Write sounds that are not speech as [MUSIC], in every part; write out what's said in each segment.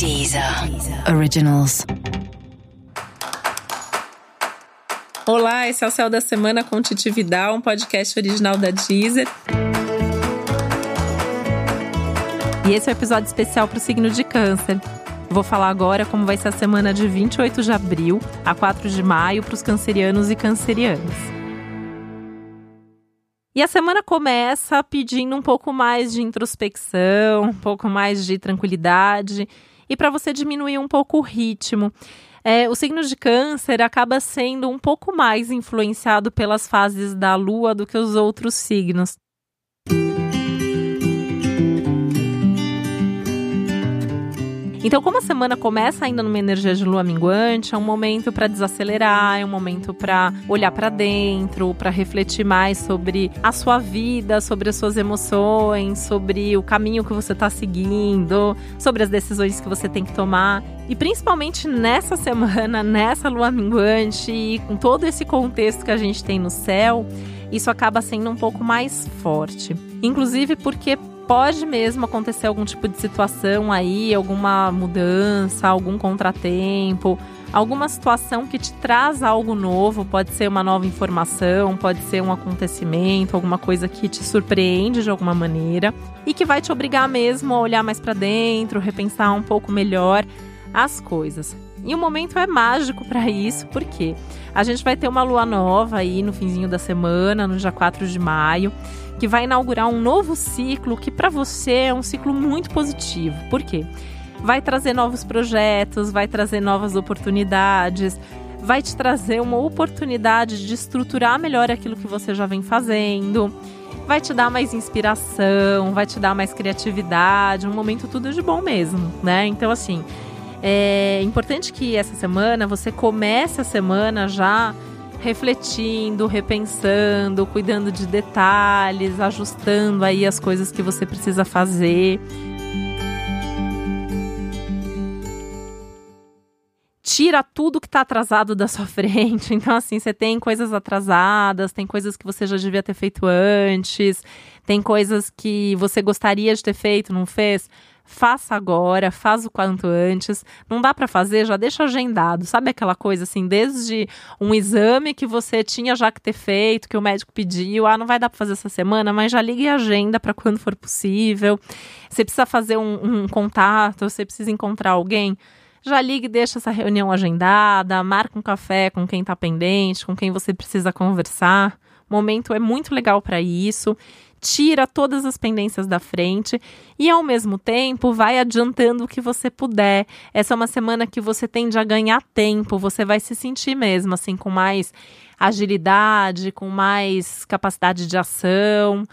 Deezer Originals. Olá, esse é o Céu da Semana com Titi Vidal, um podcast original da Deezer. E esse é o um episódio especial para o signo de Câncer. Vou falar agora como vai ser a semana de 28 de abril a 4 de maio para os cancerianos e cancerianas. E a semana começa pedindo um pouco mais de introspecção, um pouco mais de tranquilidade e para você diminuir um pouco o ritmo. É, o signo de câncer acaba sendo um pouco mais influenciado pelas fases da lua do que os outros signos. Então, como a semana começa ainda numa energia de lua minguante, é um momento para desacelerar, é um momento para olhar para dentro, para refletir mais sobre a sua vida, sobre as suas emoções, sobre o caminho que você está seguindo, sobre as decisões que você tem que tomar. E principalmente nessa semana, [LAUGHS] nessa lua minguante e com todo esse contexto que a gente tem no céu, isso acaba sendo um pouco mais forte. Inclusive porque pode mesmo acontecer algum tipo de situação aí, alguma mudança, algum contratempo, alguma situação que te traz algo novo, pode ser uma nova informação, pode ser um acontecimento, alguma coisa que te surpreende de alguma maneira e que vai te obrigar mesmo a olhar mais para dentro, repensar um pouco melhor as coisas. E o momento é mágico para isso, porque a gente vai ter uma lua nova aí no finzinho da semana, no dia 4 de maio que vai inaugurar um novo ciclo que para você é um ciclo muito positivo. Por quê? Vai trazer novos projetos, vai trazer novas oportunidades, vai te trazer uma oportunidade de estruturar melhor aquilo que você já vem fazendo, vai te dar mais inspiração, vai te dar mais criatividade, um momento tudo de bom mesmo, né? Então, assim, é importante que essa semana você comece a semana já refletindo, repensando, cuidando de detalhes, ajustando aí as coisas que você precisa fazer. Tira tudo que está atrasado da sua [LAUGHS] frente. Então, assim, você tem coisas atrasadas, tem coisas que você já devia ter feito antes, tem coisas que você gostaria de ter feito, não fez faça agora, faz o quanto antes. Não dá para fazer, já deixa agendado. Sabe aquela coisa assim, desde um exame que você tinha já que ter feito, que o médico pediu, ah, não vai dar para fazer essa semana, mas já ligue a agenda para quando for possível. Você precisa fazer um, um contato, você precisa encontrar alguém já ligue e deixa essa reunião agendada, marca um café com quem está pendente, com quem você precisa conversar. O momento é muito legal para isso tira todas as pendências da frente e, ao mesmo tempo, vai adiantando o que você puder. Essa é uma semana que você tende a ganhar tempo, você vai se sentir mesmo assim, com mais agilidade, com mais capacidade de ação.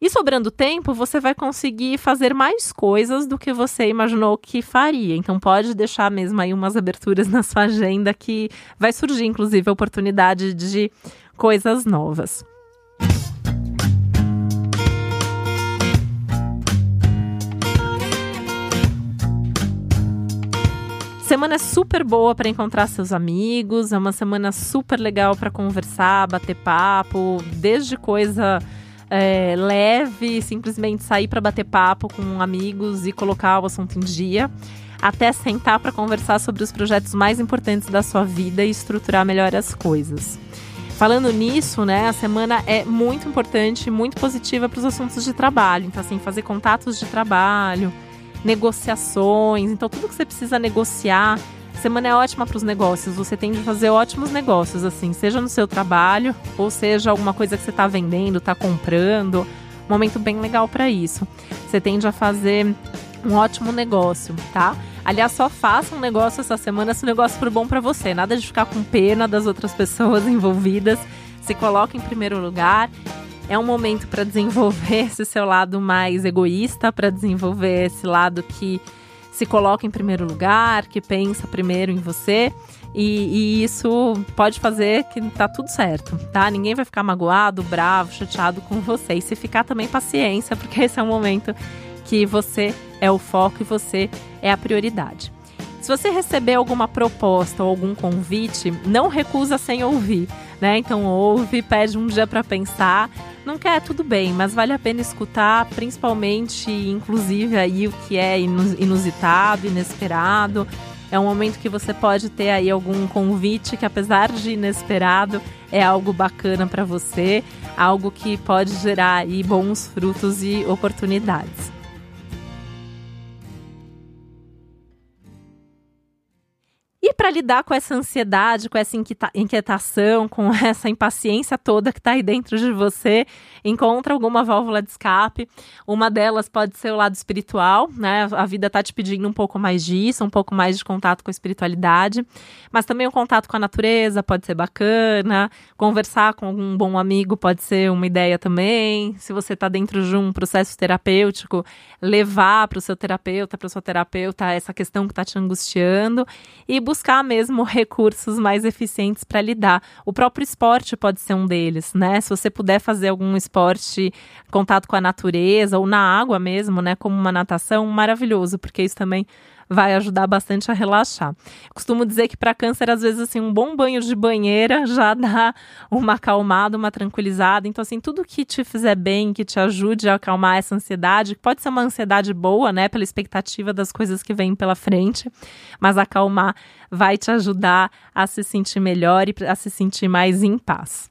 E sobrando tempo, você vai conseguir fazer mais coisas do que você imaginou que faria. Então pode deixar mesmo aí umas aberturas [LAUGHS] na sua agenda que vai surgir, inclusive, a oportunidade de coisas novas. Semana é super boa para encontrar seus amigos, é uma semana super legal para conversar, bater papo, desde coisa é, leve, simplesmente sair para bater papo com amigos e colocar o assunto em dia, até sentar para conversar sobre os projetos mais importantes da sua vida e estruturar melhor as coisas. Falando nisso, né, a semana é muito importante, muito positiva para os assuntos de trabalho. Então, assim, fazer contatos de trabalho, negociações. Então, tudo que você precisa negociar, semana é ótima para os negócios. Você tem de fazer ótimos negócios, assim, seja no seu trabalho, ou seja alguma coisa que você está vendendo, está comprando. Momento bem legal para isso. Você tende a fazer um ótimo negócio, tá? Aliás, só faça um negócio essa semana se o negócio for bom para você. Nada de ficar com pena das outras [LAUGHS] pessoas envolvidas. Se coloque em primeiro lugar é um momento para desenvolver [LAUGHS] esse seu lado mais egoísta, para desenvolver esse lado que se coloca em primeiro lugar, que pensa primeiro em você. E, e, isso pode fazer que tá tudo certo, tá? Ninguém vai ficar magoado, bravo, chateado com você. E se ficar também, paciência, porque esse é o momento que você é o foco e você é a prioridade. Se você receber alguma proposta ou algum convite, não recusa sem ouvir. Né? Então ouve, pede um dia para pensar. Não quer, tudo bem, mas vale a pena escutar, principalmente, inclusive, aí o que é inusitado, inesperado. É um momento que você pode ter aí algum convite que, apesar de inesperado, é algo bacana para você, algo que pode gerar aí bons frutos e oportunidades. Lidar com essa ansiedade, com essa inquietação, com [LAUGHS] essa impaciência toda que está aí dentro de você, encontra alguma válvula de escape. Uma delas pode ser o lado espiritual, né? A vida está te pedindo um pouco mais disso, um pouco mais de contato com a espiritualidade, mas também o contato com a natureza pode ser bacana. Conversar com um bom amigo pode ser uma ideia também. Se você está dentro de um processo terapêutico, levar para o seu terapeuta, para sua terapeuta essa questão que está te angustiando e buscar mesmo recursos mais eficientes para lidar. O próprio esporte pode ser um deles, né? Se você puder fazer algum esporte, contato com a natureza ou na água mesmo, né, como uma natação, maravilhoso, porque isso também vai ajudar bastante a relaxar. Costumo dizer que para câncer, às vezes, assim, um bom banho de banheira [LAUGHS] já dá uma acalmada, uma tranquilizada. Então, assim, tudo que te fizer bem, que te ajude a acalmar essa ansiedade, pode ser uma ansiedade boa, né, pela expectativa das coisas que vêm pela frente, mas acalmar vai te ajudar a se sentir melhor e a se sentir mais em paz.